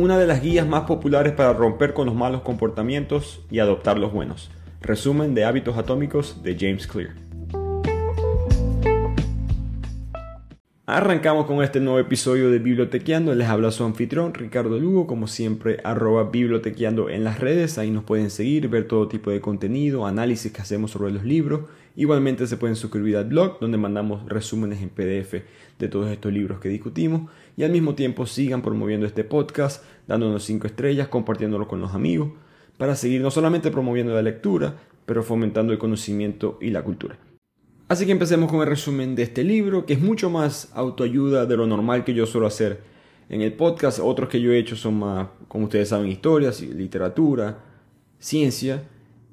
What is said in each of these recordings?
una de las guías más populares para romper con los malos comportamientos y adoptar los buenos. Resumen de hábitos atómicos de James Clear. Arrancamos con este nuevo episodio de Bibliotequeando. Les habla su anfitrión Ricardo Lugo, como siempre, arroba bibliotequeando en las redes. Ahí nos pueden seguir, ver todo tipo de contenido, análisis que hacemos sobre los libros. Igualmente se pueden suscribir al blog, donde mandamos resúmenes en PDF de todos estos libros que discutimos. Y al mismo tiempo sigan promoviendo este podcast, dándonos 5 estrellas, compartiéndolo con los amigos, para seguir no solamente promoviendo la lectura, pero fomentando el conocimiento y la cultura. Así que empecemos con el resumen de este libro, que es mucho más autoayuda de lo normal que yo suelo hacer en el podcast. Otros que yo he hecho son más, como ustedes saben, historias, literatura, ciencia.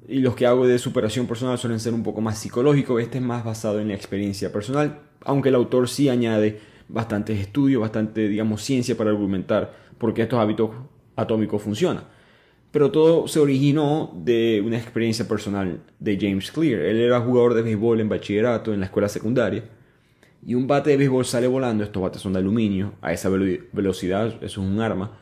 Y los que hago de superación personal suelen ser un poco más psicológicos. Este es más basado en la experiencia personal, aunque el autor sí añade bastantes estudios, bastante, digamos, ciencia para argumentar por qué estos hábitos atómicos funcionan. Pero todo se originó de una experiencia personal de James Clear. Él era jugador de béisbol en bachillerato, en la escuela secundaria. Y un bate de béisbol sale volando, estos bates son de aluminio, a esa velocidad, eso es un arma.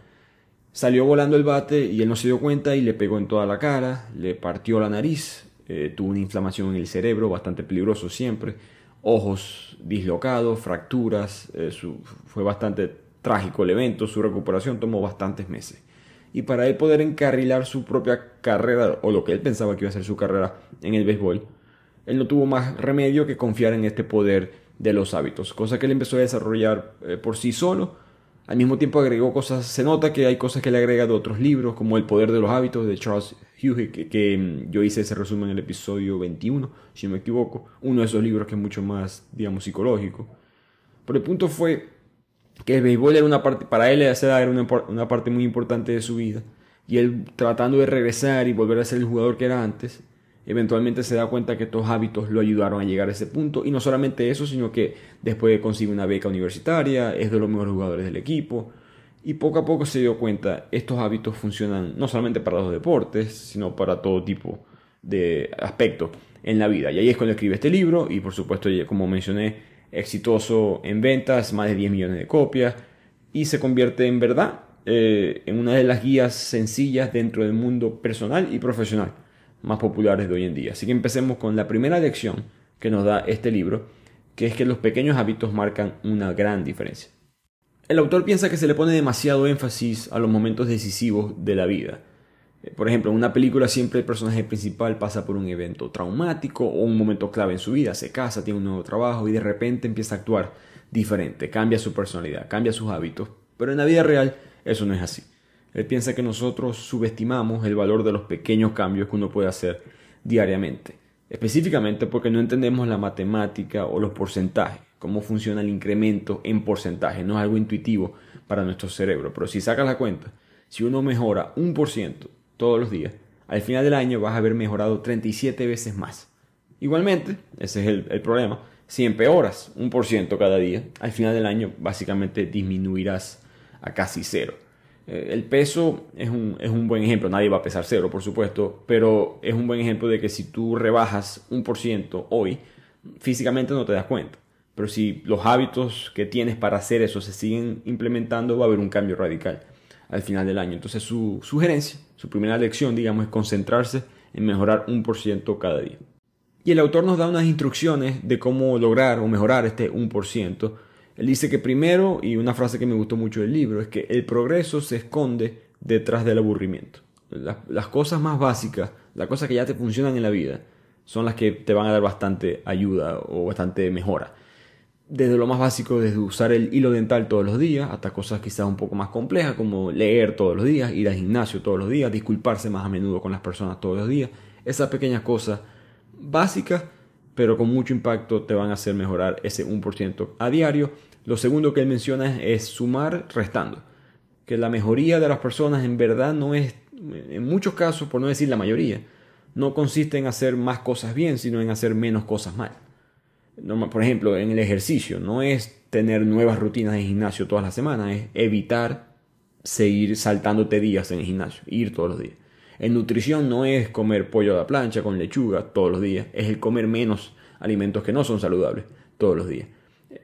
Salió volando el bate y él no se dio cuenta y le pegó en toda la cara, le partió la nariz, eh, tuvo una inflamación en el cerebro, bastante peligroso siempre, ojos dislocados, fracturas, eh, fue bastante trágico el evento, su recuperación tomó bastantes meses y para él poder encarrilar su propia carrera, o lo que él pensaba que iba a ser su carrera en el béisbol, él no tuvo más remedio que confiar en este poder de los hábitos, cosa que él empezó a desarrollar eh, por sí solo. Al mismo tiempo agregó cosas, se nota que hay cosas que le agrega de otros libros, como El poder de los hábitos de Charles Hughes, que, mm, yo hice ese resumen en el episodio 21, si no me equivoco, uno de esos libros que es mucho más, digamos, psicológico. Pero el punto fue que el béisbol era una parte, para él era una, una parte muy importante de su vida, y él tratando de regresar y volver a ser el jugador que era antes, eventualmente se da cuenta que estos hábitos lo ayudaron a llegar a ese punto, y no solamente eso, sino que después consigue una beca universitaria, es de los mejores jugadores del equipo, y poco a poco se dio cuenta, estos hábitos funcionan no solamente para los deportes, sino para todo tipo de aspectos en la vida. Y ahí es cuando escribe este libro, y por supuesto, como mencioné, exitoso en ventas, más de 10 millones de copias, y se convierte en verdad eh, en una de las guías sencillas dentro del mundo personal y profesional más populares de hoy en día. Así que empecemos con la primera lección que nos da este libro, que es que los pequeños hábitos marcan una gran diferencia. El autor piensa que se le pone demasiado énfasis a los momentos decisivos de la vida eh, por ejemplo, en una película siempre el personaje principal pasa por un evento traumático o un momento clave en su vida, se casa, tiene un nuevo trabajo y de repente empieza a actuar diferente, cambia su personalidad, cambia sus hábitos. Pero en la vida real eso no es así. Él piensa que nosotros subestimamos el valor de los pequeños cambios que uno puede hacer diariamente, específicamente porque no entendemos la matemática o los porcentajes, cómo funciona el incremento en porcentaje, no es algo intuitivo para nuestro cerebro, pero si sacas la cuenta, si uno mejora un por ciento todos los días, al final del año vas a haber mejorado 37 veces más. Igualmente, ese es el, problema, si empeoras un por ciento cada día, al final del año básicamente disminuirás a casi cero. Eh, el peso es un, es un, buen ejemplo, nadie va a pesar cero, por supuesto, pero es un buen ejemplo de que si tú rebajas un por ciento hoy, físicamente no te das cuenta. Pero si los hábitos que tienes para hacer eso se siguen implementando, va a haber un cambio radical al final del año. Entonces su sugerencia, su primera lección, digamos, es concentrarse en mejorar un por ciento cada día. Y el autor nos da unas instrucciones de cómo lograr o mejorar este 1%. Él dice que primero, y una frase que me gustó mucho del libro, es que el progreso se esconde detrás del aburrimiento. Las, cosas más básicas, las cosas que ya te funcionan en la vida, son las que te van a dar bastante ayuda o bastante mejora desde lo más básico, desde usar el hilo dental todos los días, hasta cosas quizás un poco más complejas como leer todos los días, ir al gimnasio todos los días, disculparse más a menudo con las personas todos los días. Esas pequeñas cosas básicas, pero con mucho impacto, te van a hacer mejorar ese 1% a diario. Lo segundo que él menciona es sumar restando. Que la mejoría de las personas en verdad no es, en muchos casos, por no decir la mayoría, no consiste en hacer más cosas bien, sino en hacer menos cosas mal por ejemplo, en el ejercicio, no es tener nuevas rutinas de gimnasio todas las semanas, es evitar seguir saltándote días en el gimnasio, ir todos los días. En nutrición no es comer pollo a la plancha con lechuga todos los días, es el comer menos alimentos que no son saludables todos los días.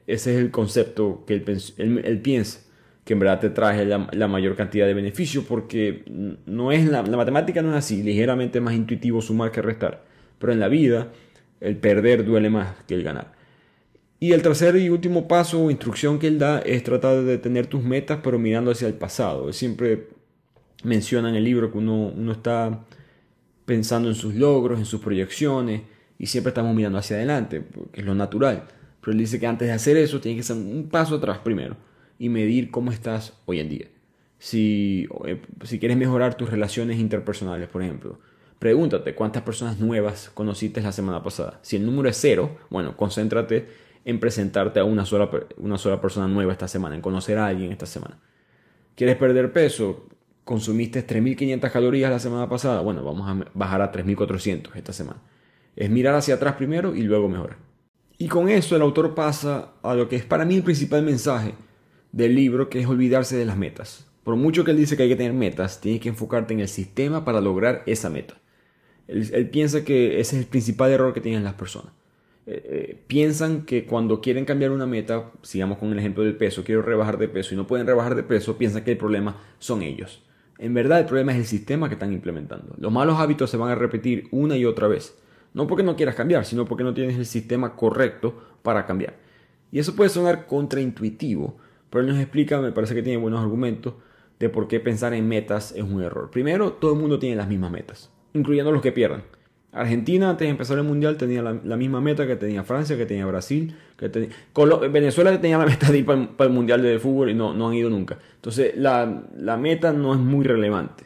Ese es el concepto que él, piensa, que en verdad te trae la, mayor cantidad de beneficio porque no es la, la matemática no es así, ligeramente más intuitivo sumar que restar, pero en la vida el perder duele más que el ganar. Y el tercer y último paso o instrucción que él da es tratar de tener tus metas pero mirando hacia el pasado. Él siempre menciona en el libro que uno, uno está pensando en sus logros, en sus proyecciones y siempre estamos mirando hacia adelante, que es lo natural. Pero él dice que antes de hacer eso tienes que hacer un paso atrás primero y medir cómo estás hoy en día. Si, eh, si quieres mejorar tus relaciones interpersonales, por ejemplo, pregúntate cuántas personas nuevas conociste la semana pasada. Si el número es cero, bueno, concéntrate en presentarte a una sola, una sola persona nueva esta semana, en conocer a alguien esta semana. ¿Quieres perder peso? ¿Consumiste 3.500 calorías la semana pasada? Bueno, vamos a bajar a 3.400 esta semana. Es mirar hacia atrás primero y luego mejorar. Y con eso el autor pasa a lo que es para mí el principal mensaje del libro, que es olvidarse de las metas. Por mucho que él dice que hay que tener metas, tienes que enfocarte en el sistema para lograr esa meta. Él, piensa que ese es el principal error que tienen las personas. Eh, eh, piensan que cuando quieren cambiar una meta, sigamos con el ejemplo del peso, quiero rebajar de peso y no pueden rebajar de peso, piensan que el problema son ellos. En verdad el problema es el sistema que están implementando. Los malos hábitos se van a repetir una y otra vez. No porque no quieras cambiar, sino porque no tienes el sistema correcto para cambiar. Y eso puede sonar contraintuitivo, pero él nos explica, me parece que tiene buenos argumentos, de por qué pensar en metas es un error. Primero, todo el mundo tiene las mismas metas, incluyendo los que pierdan. Argentina antes de empezar el mundial tenía la, misma meta que tenía Francia, que tenía Brasil, que tenía Venezuela tenía la meta para, el mundial de fútbol y no, no han ido nunca. Entonces la, la meta no es muy relevante.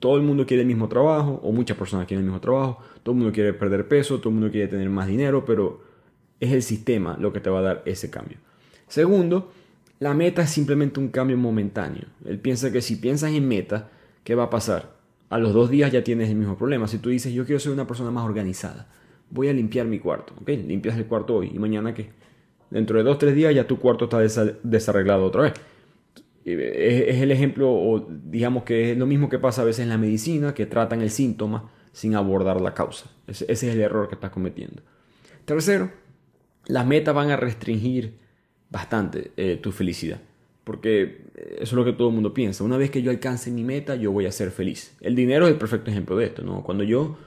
Todo el mundo quiere el mismo trabajo, o muchas personas quieren el mismo trabajo, todo el mundo quiere perder peso, todo el mundo quiere tener más dinero, pero es el sistema lo que te va a dar ese cambio. Segundo, la meta es simplemente un cambio momentáneo. Él piensa que si piensas en meta, ¿qué va a pasar? A los dos días ya tienes el mismo problema. Si tú dices, yo quiero ser una persona más organizada, voy a limpiar mi cuarto, ¿ok? Limpias el cuarto hoy y mañana qué? Dentro de dos, tres días ya tu cuarto está desarreglado otra vez. Es, el ejemplo, o digamos que es lo mismo que pasa a veces en la medicina, que tratan el síntoma sin abordar la causa. Ese, es el error que estás cometiendo. Tercero, las metas van a restringir bastante eh, tu felicidad. Porque eso es lo que todo el mundo piensa. Una vez que yo alcance mi meta, yo voy a ser feliz. El dinero es el perfecto ejemplo de esto, ¿no? Cuando yo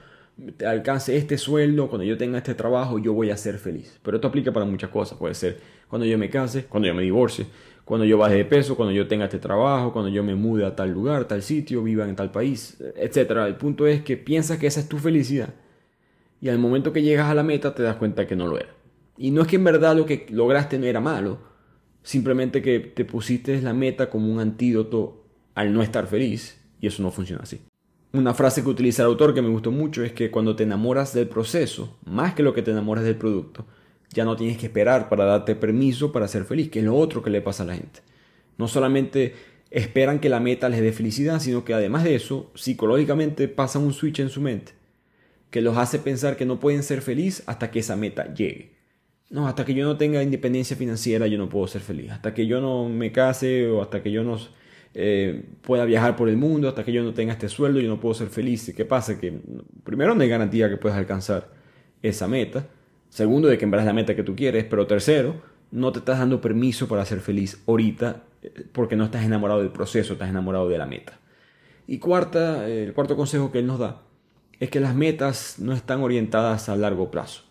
alcance este sueldo, cuando yo tenga este trabajo, yo voy a ser feliz. Pero esto aplica para muchas cosas. Puede ser cuando yo me case, cuando yo me divorcie, cuando yo baje de peso, cuando yo tenga este trabajo, cuando yo me mude a tal lugar, tal sitio, viva en tal país, etc. El punto es que piensas que esa es tu felicidad. Y al momento que llegas a la meta te das cuenta que no lo era. Y no es que en verdad lo que lograste no era malo, simplemente que te pusiste la meta como un antídoto al no estar feliz y eso no funciona así. Una frase que utiliza el autor que me gustó mucho es que cuando te enamoras del proceso, más que lo que te enamoras del producto, ya no tienes que esperar para darte permiso para ser feliz, que es lo otro que le pasa a la gente. No solamente esperan que la meta les dé felicidad, sino que además de eso, psicológicamente pasan un switch en su mente que los hace pensar que no pueden ser felices hasta que esa meta llegue. No, hasta que yo no tenga independencia financiera yo no puedo ser feliz. Hasta que yo no me case o hasta que yo no eh, pueda viajar por el mundo, hasta que yo no tenga este sueldo yo no puedo ser feliz. ¿Qué pasa? Que primero no hay garantía que puedas alcanzar esa meta. Segundo, de que en verdad es la meta que tú quieres. Pero tercero, no te estás dando permiso para ser feliz ahorita eh, porque no estás enamorado del proceso, estás enamorado de la meta. Y cuarta, el cuarto consejo que él nos da es que las metas no están orientadas a largo plazo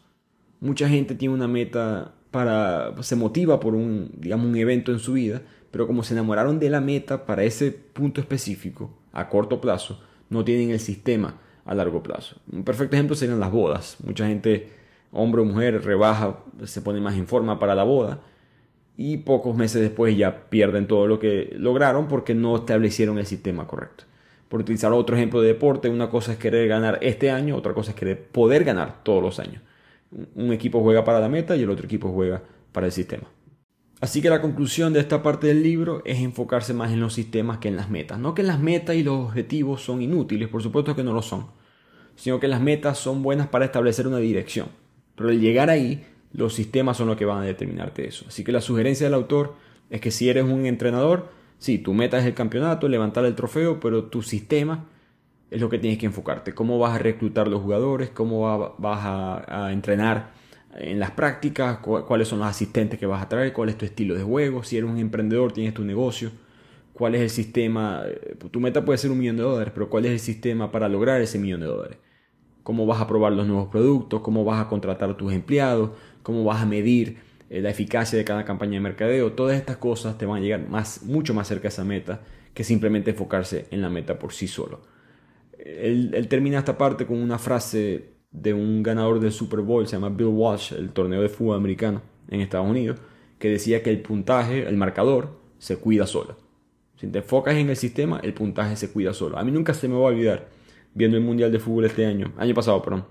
mucha gente tiene una meta para, se motiva por un, digamos, un evento en su vida, pero como se enamoraron de la meta para ese punto específico, a corto plazo, no tienen el sistema a largo plazo. Un perfecto ejemplo serían las bodas. Mucha gente, hombre o mujer, rebaja, se pone más en forma para la boda y pocos meses después ya pierden todo lo que lograron porque no establecieron el sistema correcto. Por utilizar otro ejemplo de deporte, una cosa es querer ganar este año, otra cosa es querer poder ganar todos los años. Un equipo juega para la meta y el otro equipo juega para el sistema. Así que la conclusión de esta parte del libro es enfocarse más en los sistemas que en las metas. No que las metas y los objetivos son inútiles, por supuesto que no lo son, sino que las metas son buenas para establecer una dirección. Pero al llegar ahí, los sistemas son los que van a determinarte eso. Así que la sugerencia del autor es que si eres un entrenador, sí, tu meta es el campeonato, levantar el trofeo, pero tu sistema es lo que tienes que enfocarte. Cómo vas a reclutar los jugadores, cómo vas a, entrenar en las prácticas, cuáles son los asistentes que vas a traer, cuál es tu estilo de juego, si eres un emprendedor, tienes tu negocio, cuál es el sistema, eh, tu meta puede ser un millón de dólares, pero cuál es el sistema para lograr ese millón de dólares. Cómo vas a probar los nuevos productos, cómo vas a contratar a tus empleados, cómo vas a medir eh, la eficacia de cada campaña de mercadeo. Todas estas cosas te van a llegar más, mucho más cerca a esa meta que simplemente enfocarse en la meta por sí solo. Él, termina esta parte con una frase de un ganador del Super Bowl, se llama Bill Walsh, el torneo de fútbol americano en Estados Unidos, que decía que el puntaje, el marcador, se cuida solo. Si te enfocas en el sistema, el puntaje se cuida solo. A mí nunca se me va a olvidar, viendo el Mundial de Fútbol este año, año pasado, perdón,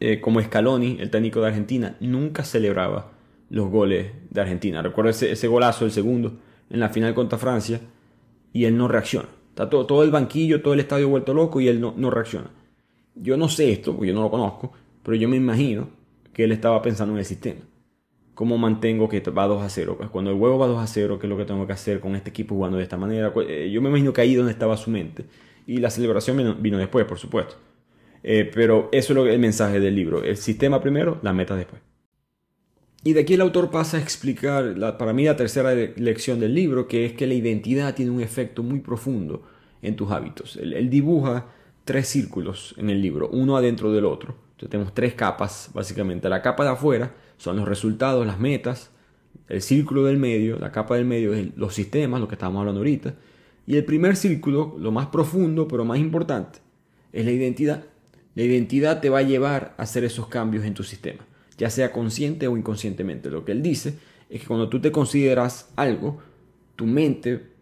eh, como Scaloni, el técnico de Argentina, nunca celebraba los goles de Argentina. Recuerdo ese, golazo, el segundo, en la final contra Francia, y él no reacciona. Está todo, todo el banquillo, todo el estadio vuelto loco y él no, no reacciona. Yo no sé esto, porque yo no lo conozco, pero yo me imagino que él estaba pensando en el sistema. ¿Cómo mantengo que va 2 a 0? Pues cuando el huevo va 2 a 0, ¿qué es lo que tengo que hacer con este equipo jugando de esta manera? Eh, yo me imagino que ahí donde estaba su mente. Y la celebración vino, después, por supuesto. Eh, pero eso es lo, el mensaje del libro. El sistema primero, la meta después. Y de aquí el autor pasa a explicar, para mí, la tercera lección del libro, que es que la identidad tiene un efecto muy profundo en tus hábitos. Él, dibuja tres círculos en el libro, uno adentro del otro. Entonces tenemos tres capas, básicamente. La capa de afuera son los resultados, las metas. El círculo del medio, la capa del medio es los sistemas, lo que estábamos hablando ahorita. Y el primer círculo, lo más profundo, pero más importante, es la identidad. La identidad te va a llevar a hacer esos cambios en tu sistema ya sea consciente o inconscientemente. Lo que él dice es que cuando tú te consideras algo, tu mente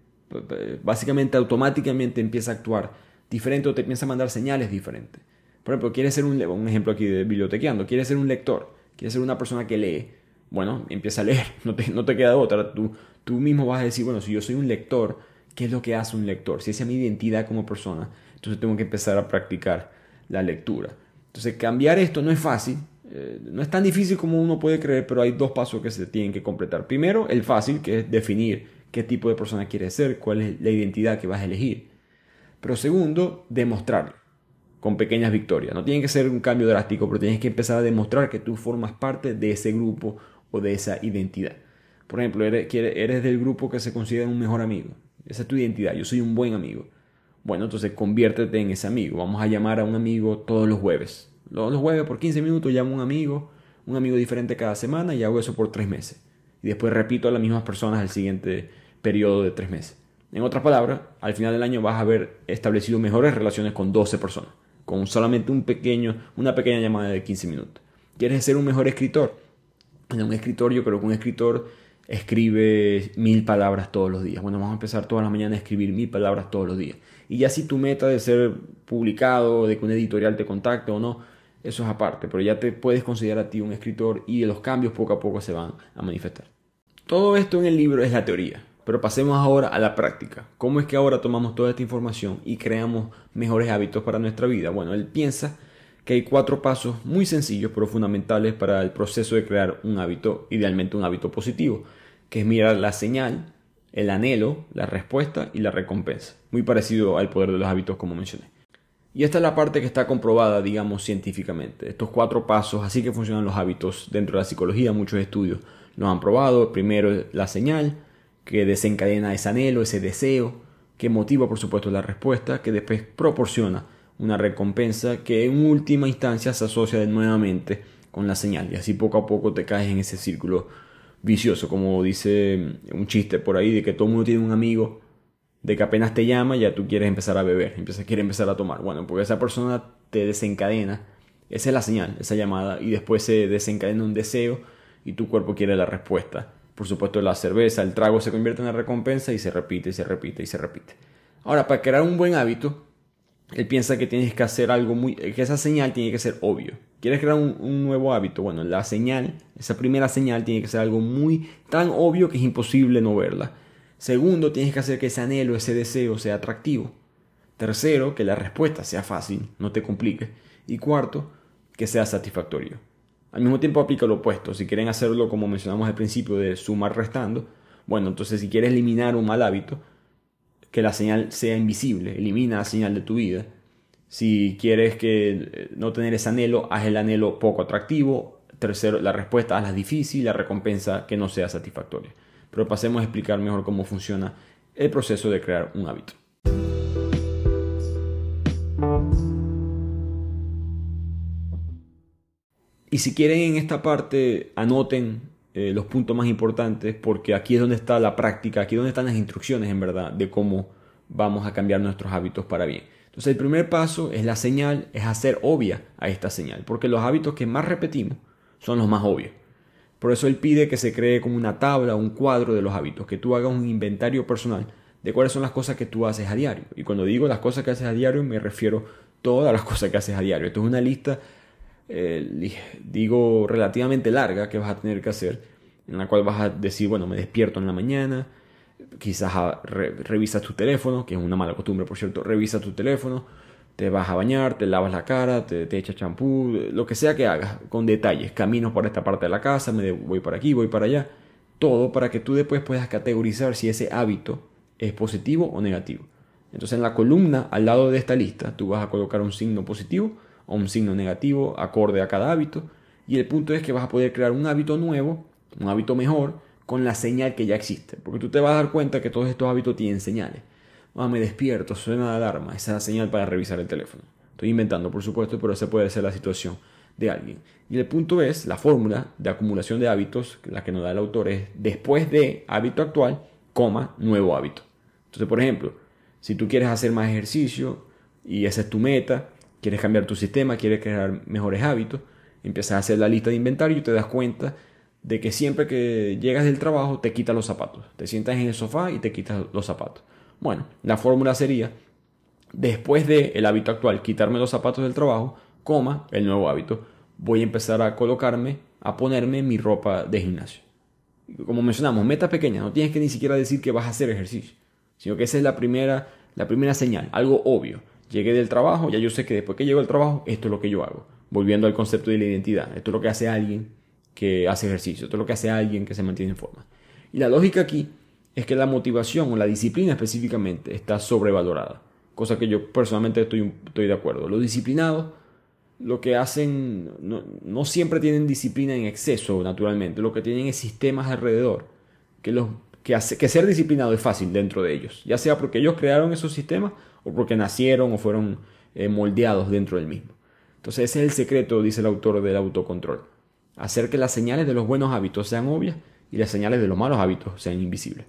básicamente automáticamente empieza a actuar diferente o te empieza a mandar señales diferentes. Por ejemplo, quieres ser un, un ejemplo aquí de bibliotequeando, quieres ser un lector, quieres ser una persona que lee. Bueno, empieza a leer, no te, no te queda otra. Tú, tú mismo vas a decir, bueno, si yo soy un lector, ¿qué es lo que hace un lector? Si esa es mi identidad como persona, entonces tengo que empezar a practicar la lectura. Entonces, cambiar esto no es fácil, eh, no es tan difícil como uno puede creer, pero hay dos pasos que se tienen que completar. Primero, el fácil, que es definir qué tipo de persona quieres ser, cuál es la identidad que vas a elegir. Pero segundo, demostrarlo con pequeñas victorias. No tiene que ser un cambio drástico, pero tienes que empezar a demostrar que tú formas parte de ese grupo o de esa identidad. Por ejemplo, eres, eres del grupo que se considera un mejor amigo. Esa es tu identidad. Yo soy un buen amigo. Bueno, entonces conviértete en ese amigo. Vamos a llamar a un amigo todos los jueves. Los jueves por 15 minutos llamo a un amigo, un amigo diferente cada semana y hago eso por 3 meses. Y después repito a las mismas personas el siguiente periodo de 3 meses. En otras palabras, al final del año vas a haber establecido mejores relaciones con 12 personas, con solamente un pequeño, una pequeña llamada de 15 minutos. ¿Quieres ser un mejor escritor? Un escritor, yo creo que un escritor escribe mil palabras todos los días. Bueno, vamos a empezar todas las mañanas a escribir mil palabras todos los días. Y ya si tu meta de ser publicado, de que un editorial te contacte o no, eso es aparte, pero ya te puedes considerar a ti un escritor y los cambios poco a poco se van a manifestar. Todo esto en el libro es la teoría, pero pasemos ahora a la práctica. ¿Cómo es que ahora tomamos toda esta información y creamos mejores hábitos para nuestra vida? Bueno, él piensa que hay cuatro pasos muy sencillos pero fundamentales para el proceso de crear un hábito, idealmente un hábito positivo, que es mirar la señal, el anhelo, la respuesta y la recompensa. Muy parecido al poder de los hábitos como mencioné. Y esta es la parte que está comprobada, digamos, científicamente. Estos cuatro pasos, así que funcionan los hábitos dentro de la psicología, muchos estudios lo han probado. Primero la señal, que desencadena ese anhelo, ese deseo, que motiva por supuesto la respuesta, que después proporciona una recompensa que en última instancia se asocia nuevamente con la señal. Y así poco a poco te caes en ese círculo vicioso, como dice un chiste por ahí de que todo el mundo tiene un amigo de que apenas te llama ya tú quieres empezar a beber, empiezas, quieres empezar a tomar. Bueno, porque esa persona te desencadena, esa es la señal, esa llamada, y después se desencadena un deseo y tu cuerpo quiere la respuesta. Por supuesto, la cerveza, el trago se convierte en una recompensa y se repite y se repite y se repite. Ahora, para crear un buen hábito, él piensa que tienes que hacer algo muy, que esa señal tiene que ser obvio. ¿Quieres crear un, nuevo hábito? Bueno, la señal, esa primera señal tiene que ser algo muy tan obvio que es imposible no verla. Segundo, tienes que hacer que ese anhelo, ese deseo sea atractivo. Tercero, que la respuesta sea fácil, no te complique. Y cuarto, que sea satisfactorio. Al mismo tiempo aplica lo opuesto. Si quieren hacerlo como mencionamos al principio de sumar restando, bueno, entonces si quieres eliminar un mal hábito, que la señal sea invisible, elimina la señal de tu vida. Si quieres que eh, no tener ese anhelo, haz el anhelo poco atractivo. Tercero, la respuesta hazla difícil, la recompensa que no sea satisfactoria pero pasemos a explicar mejor cómo funciona el proceso de crear un hábito. Y si quieren en esta parte, anoten eh, los puntos más importantes, porque aquí es donde está la práctica, aquí es donde están las instrucciones en verdad de cómo vamos a cambiar nuestros hábitos para bien. Entonces el primer paso es la señal, es hacer obvia a esta señal, porque los hábitos que más repetimos son los más obvios. Por eso él pide que se cree como una tabla, un cuadro de los hábitos, que tú hagas un inventario personal de cuáles son las cosas que tú haces a diario. Y cuando digo las cosas que haces a diario, me refiero todas las cosas que haces a diario. Esto es una lista eh, digo, relativamente larga que vas a tener que hacer, en la cual vas a decir, bueno, me despierto en la mañana, quizás revisas tu teléfono, que es una mala costumbre, por cierto, revisas tu teléfono, te vas a bañar, te lavas la cara, te, te echas champú, lo que sea que hagas, con detalles, caminos por esta parte de la casa, me voy para aquí, voy para allá, todo para que tú después puedas categorizar si ese hábito es positivo o negativo. Entonces en la columna al lado de esta lista tú vas a colocar un signo positivo o un signo negativo acorde a cada hábito. Y el punto es que vas a poder crear un hábito nuevo, un hábito mejor, con la señal que ya existe. Porque tú te vas a dar cuenta que todos estos hábitos tienen señales. Ah, me despierto, suena la alarma, esa es la señal para revisar el teléfono. Estoy inventando, por supuesto, pero esa puede ser la situación de alguien. Y el punto es, la fórmula de acumulación de hábitos, la que nos da el autor es después de hábito actual, coma, nuevo hábito. Entonces, por ejemplo, si tú quieres hacer más ejercicio y esa es tu meta, quieres cambiar tu sistema, quieres crear mejores hábitos, empiezas a hacer la lista de inventario y te das cuenta de que siempre que llegas del trabajo te quitas los zapatos. Te sientas en el sofá y te quitas los zapatos. Bueno, la fórmula sería, después del hábito actual, quitarme los zapatos del trabajo, coma, el nuevo hábito, voy a empezar a colocarme, a ponerme mi ropa de gimnasio. Como mencionamos, meta pequeña, no tienes que ni siquiera decir que vas a hacer ejercicio, sino que esa es la primera, la primera señal, algo obvio. Llegué del trabajo, ya yo sé que después que llego del trabajo, esto es lo que yo hago. Volviendo al concepto de la identidad. Esto es lo que hace alguien que hace ejercicio. Esto es lo que hace alguien que se mantiene en forma. Y la lógica aquí es que la motivación o la disciplina específicamente está sobrevalorada. Cosa que yo personalmente estoy, estoy de acuerdo. Los disciplinados lo que hacen no, siempre tienen disciplina en exceso, naturalmente. Lo que tienen es sistemas alrededor que, los, que, hace, que ser disciplinado es fácil dentro de ellos. Ya sea porque ellos crearon esos sistemas o porque nacieron o fueron eh, moldeados dentro del mismo. Entonces ese es el secreto, dice el autor del autocontrol. Hacer que las señales de los buenos hábitos sean obvias y las señales de los malos hábitos sean invisibles.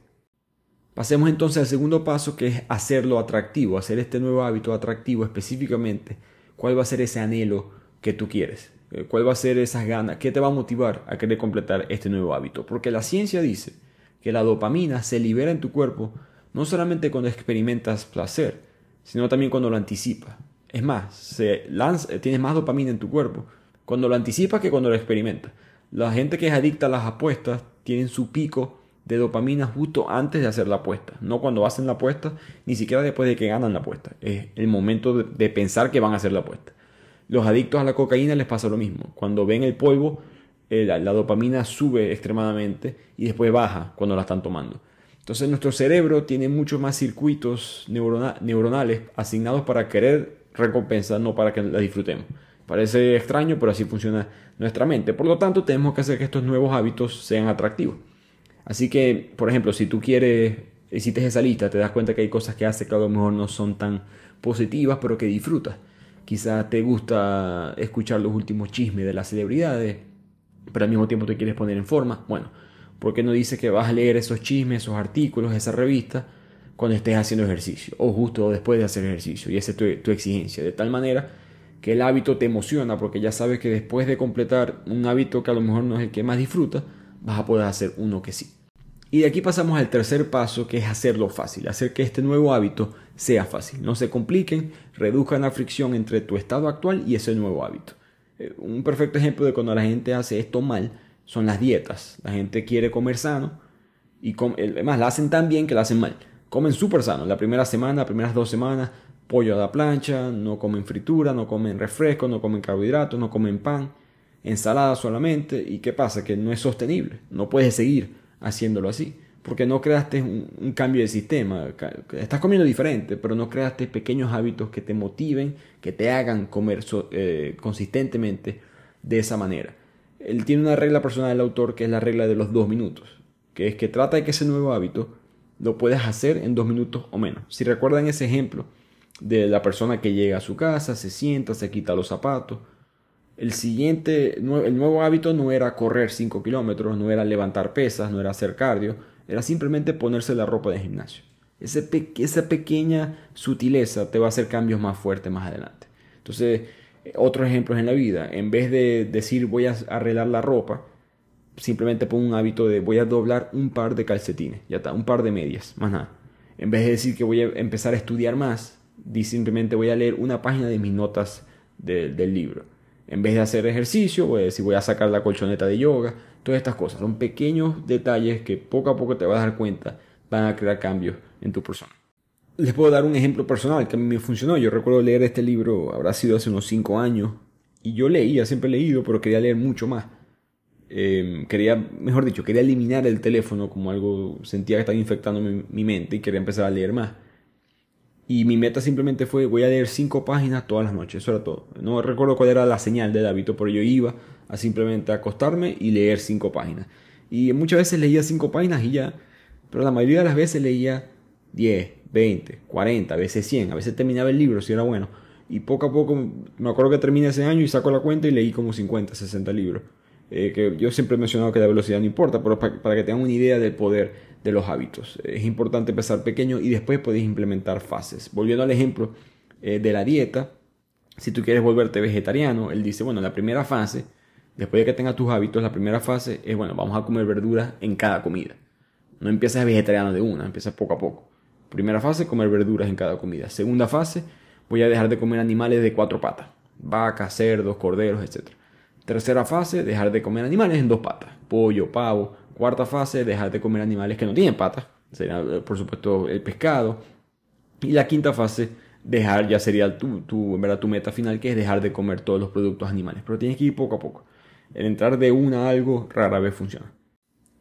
Pasemos entonces al segundo paso que es hacerlo atractivo, hacer este nuevo hábito atractivo específicamente. ¿Cuál va a ser ese anhelo que tú quieres? Eh, ¿Cuál va a ser esas ganas? ¿Qué te va a motivar a querer completar este nuevo hábito? Porque la ciencia dice que la dopamina se libera en tu cuerpo no solamente cuando experimentas placer, sino también cuando lo anticipas. Es más, se lanza, tienes más dopamina en tu cuerpo cuando lo anticipas que cuando lo experimentas. La gente que es adicta a las apuestas tienen su pico de dopamina justo antes de hacer la apuesta, no cuando hacen la apuesta, ni siquiera después de que ganan la apuesta. Es el momento de, pensar que van a hacer la apuesta. Los adictos a la cocaína les pasa lo mismo. Cuando ven el polvo, eh, la dopamina sube extremadamente y después baja cuando la están tomando. Entonces nuestro cerebro tiene muchos más circuitos neuronales asignados para querer recompensa, no para que la disfrutemos. Parece extraño, pero así funciona nuestra mente. Por lo tanto, tenemos que hacer que estos nuevos hábitos sean atractivos. Así que, por ejemplo, si tú quieres, hiciste esa lista, te das cuenta que hay cosas que hace que a lo mejor no son tan positivas, pero que disfrutas. Quizás te gusta escuchar los últimos chismes de las celebridades, pero al mismo tiempo te quieres poner en forma. Bueno, ¿Por qué no dice que vas a leer esos chismes, esos artículos, esa revista cuando estés haciendo ejercicio o justo después de hacer ejercicio? Y esa es tu, tu exigencia. De tal manera que el hábito te emociona porque ya sabes que después de completar un hábito que a lo mejor no es el que más disfruta, vas a poder hacer uno que sí. Y de aquí pasamos al tercer paso, que es hacerlo fácil, hacer que este nuevo hábito sea fácil. No se compliquen, reduzcan la fricción entre tu estado actual y ese nuevo hábito. Eh, un perfecto ejemplo de cuando la gente hace esto mal son las dietas. La gente quiere comer sano y además la hacen tan bien que la hacen mal. Comen súper sano. La primera semana, las primeras dos semanas, pollo a la plancha, no comen fritura, no comen refresco, no comen carbohidratos, no comen pan, ensalada solamente. ¿Y qué pasa? Que no es sostenible. No puedes seguir haciéndolo así. Porque no creaste un, cambio de sistema. Estás comiendo diferente, pero no creaste pequeños hábitos que te motiven, que te hagan comer eh, consistentemente de esa manera él tiene una regla personal del autor que es la regla de los dos minutos, que es que trata de que ese nuevo hábito lo puedes hacer en dos minutos o menos. Si recuerdan ese ejemplo de la persona que llega a su casa, se sienta, se quita los zapatos, el siguiente, el nuevo hábito no era correr 5 kilómetros, no era levantar pesas, no era hacer cardio, era simplemente ponerse la ropa de gimnasio. esa pequeña sutileza te va a hacer cambios más fuertes más adelante. Entonces, otros ejemplos en la vida, en vez de decir voy a arreglar la ropa, simplemente pon un hábito de voy a doblar un par de calcetines, ya está, un par de medias, más nada. En vez de decir que voy a empezar a estudiar más, di simplemente voy a leer una página de mis notas del libro. En vez de hacer ejercicio, voy a decir voy a sacar la colchoneta de yoga, todas estas cosas. Son pequeños detalles que poco a poco te vas a dar cuenta van a crear cambios en tu persona. Les puedo dar un ejemplo personal que a mí me funcionó. Yo recuerdo leer este libro, habrá sido hace unos 5 años, y yo leía, siempre he leído, pero quería leer mucho más. Em, quería, mejor dicho, quería eliminar el teléfono como algo, sentía que estaba infectando mi, mente y quería empezar a leer más. Y mi meta simplemente fue, voy a leer cinco páginas todas las noches, eso era todo. No recuerdo cuál era la señal del hábito, pero yo iba a simplemente acostarme y leer cinco páginas. Y muchas veces leía cinco páginas y ya, pero la mayoría de las veces leía 10, 20, 40, a veces 100, a veces terminaba el libro si era bueno. Y poco a poco, me acuerdo que terminé ese año y saco la cuenta y leí como 50, 60 libros. Eh, que yo siempre he mencionado que la velocidad no importa, pero para, que tengan una idea del poder de los hábitos. Es importante empezar pequeño y después podéis implementar fases. Volviendo al ejemplo eh, de la dieta, si tú quieres volverte vegetariano, él dice, bueno, la primera fase, después de que tengas tus hábitos, la primera fase es, bueno, vamos a comer verduras en cada comida. No empiezas vegetariano de una, empiezas poco a poco. Primera fase, comer verduras en cada comida. Segunda fase, voy a dejar de comer animales de cuatro patas. Vacas, cerdos, corderos, etc. Tercera fase, dejar de comer animales en dos patas. Pollo, pavo. Cuarta fase, dejar de comer animales que no tienen patas. Sería, eh, por supuesto, el pescado. Y la quinta fase, dejar, ya sería tu, tu, verdad, tu meta final, que es dejar de comer todos los productos animales. Pero tienes que ir poco a poco. El entrar de una a algo rara vez funciona.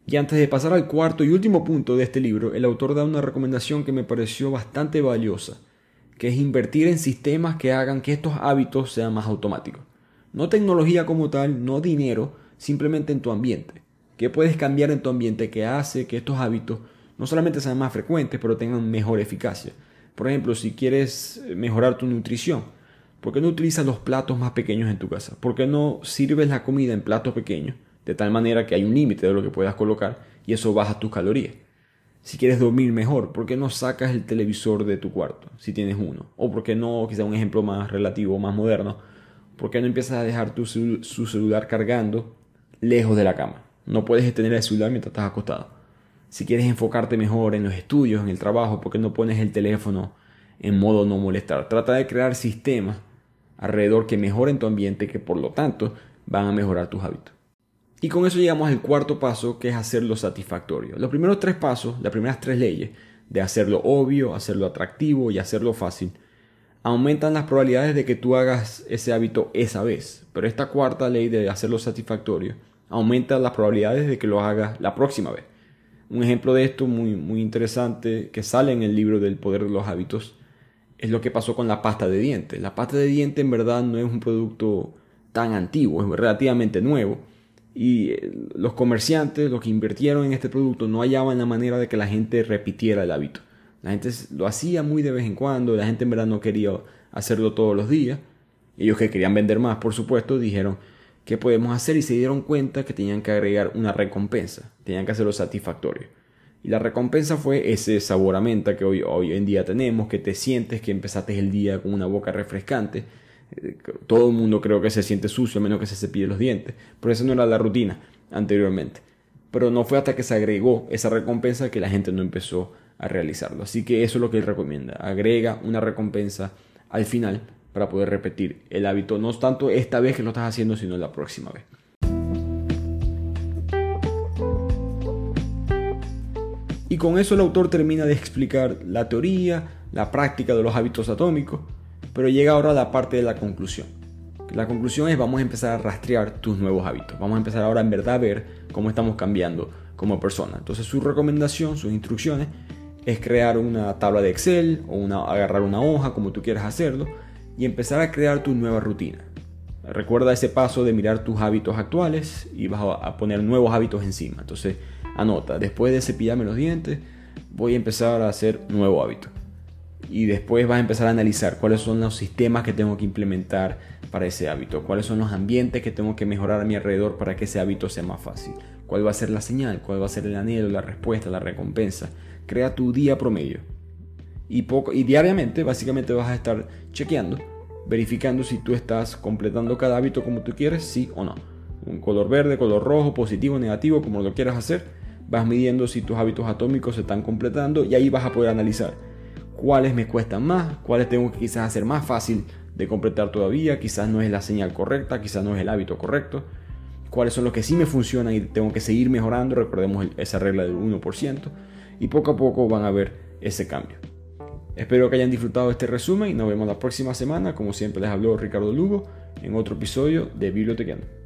Y antes de pasar al cuarto y último punto de este libro, el autor da una recomendación que me pareció bastante valiosa, que es invertir en sistemas que hagan que estos hábitos sean más automáticos. No tecnología como tal, no dinero, simplemente en tu ambiente. ¿Qué puedes cambiar en tu ambiente que hace que estos hábitos no solamente sean más frecuentes, pero tengan mejor eficacia? Por ejemplo, si quieres mejorar tu nutrición, ¿por qué no utilizas los platos más pequeños en tu casa? ¿Por qué no sirves la comida en platos pequeños? De tal manera que hay un límite de lo que puedas colocar y eso baja tus calorías. Si quieres dormir mejor, ¿por qué no sacas el televisor de tu cuarto si tienes uno? O por qué no, quizá un ejemplo más relativo, más moderno, ¿por qué no empiezas a dejar tu su celular cargando lejos de la cama? No puedes tener el celular mientras estás acostado. Si quieres enfocarte mejor en los estudios, en el trabajo, ¿por qué no pones el teléfono en modo no molestar? Trata de crear sistemas alrededor que mejoren tu ambiente que por lo tanto van a mejorar tus hábitos. Y con eso llegamos al cuarto paso, que es hacerlo satisfactorio. Los primeros tres pasos, las primeras tres leyes, de hacerlo obvio, hacerlo atractivo y hacerlo fácil, aumentan las probabilidades de que tú hagas ese hábito esa vez. Pero esta cuarta ley de hacerlo satisfactorio aumenta las probabilidades de que lo hagas la próxima vez. Un ejemplo de esto muy, muy interesante que sale en el libro del poder de los hábitos es lo que pasó con la pasta de dientes. La pasta de dientes en verdad no es un producto tan antiguo, es relativamente nuevo. Y eh, los comerciantes, los que invirtieron en este producto, no hallaban la manera de que la gente repitiera el hábito. La gente lo hacía muy de vez en cuando, la gente en verdad no quería hacerlo todos los días. Ellos que querían vender más, por supuesto, dijeron, ¿qué podemos hacer? Y se dieron cuenta que tenían que agregar una recompensa, tenían que hacerlo satisfactorio. Y la recompensa fue ese sabor a menta que hoy, en día tenemos, que te sientes que empezaste el día con una boca refrescante. Eh, todo el mundo creo que se siente sucio a menos que se cepille los dientes. Pero esa no era la rutina anteriormente. Pero no fue hasta que se agregó esa recompensa que la gente no empezó a realizarlo. Así que eso es lo que él recomienda. Agrega una recompensa al final para poder repetir el hábito, no tanto esta vez que lo estás haciendo, sino la próxima vez. Y con eso el autor termina de explicar la teoría, la práctica de los hábitos atómicos, pero llega ahora a la parte de la conclusión. La conclusión es vamos a empezar a rastrear tus nuevos hábitos. Vamos a empezar ahora en verdad a ver cómo estamos cambiando como persona. Entonces su recomendación, sus instrucciones es crear una tabla de Excel o una, agarrar una hoja, como tú quieras hacerlo, y empezar a crear tu nueva rutina. Recuerda ese paso de mirar tus hábitos actuales y vas a poner nuevos hábitos encima. Entonces, anota, después de cepillarme los dientes, voy a empezar a hacer nuevo hábito. Y después vas a empezar a analizar cuáles son los sistemas que tengo que implementar para ese hábito, cuáles son los ambientes que tengo que mejorar a mi alrededor para que ese hábito sea más fácil, cuál va a ser la señal, cuál va a ser el anhelo, la respuesta, la recompensa. Crea tu día promedio. Y, diariamente básicamente vas a estar chequeando, verificando si tú estás completando cada hábito como tú quieres, sí o no. Un color verde, color rojo, positivo, negativo, como lo quieras hacer. Vas midiendo si tus hábitos atómicos se están completando y ahí vas a poder analizar cuáles me cuestan más, cuáles tengo que quizás hacer más fácil de completar todavía, quizás no es la señal correcta, quizás no es el hábito correcto, cuáles son los que sí me funcionan y tengo que seguir mejorando, recordemos esa regla del 1%, y poco a poco van a ver ese cambio. Espero que hayan disfrutado este resumen y nos vemos la próxima semana, como siempre les habló Ricardo Lugo, en otro episodio de Bibliotequeando.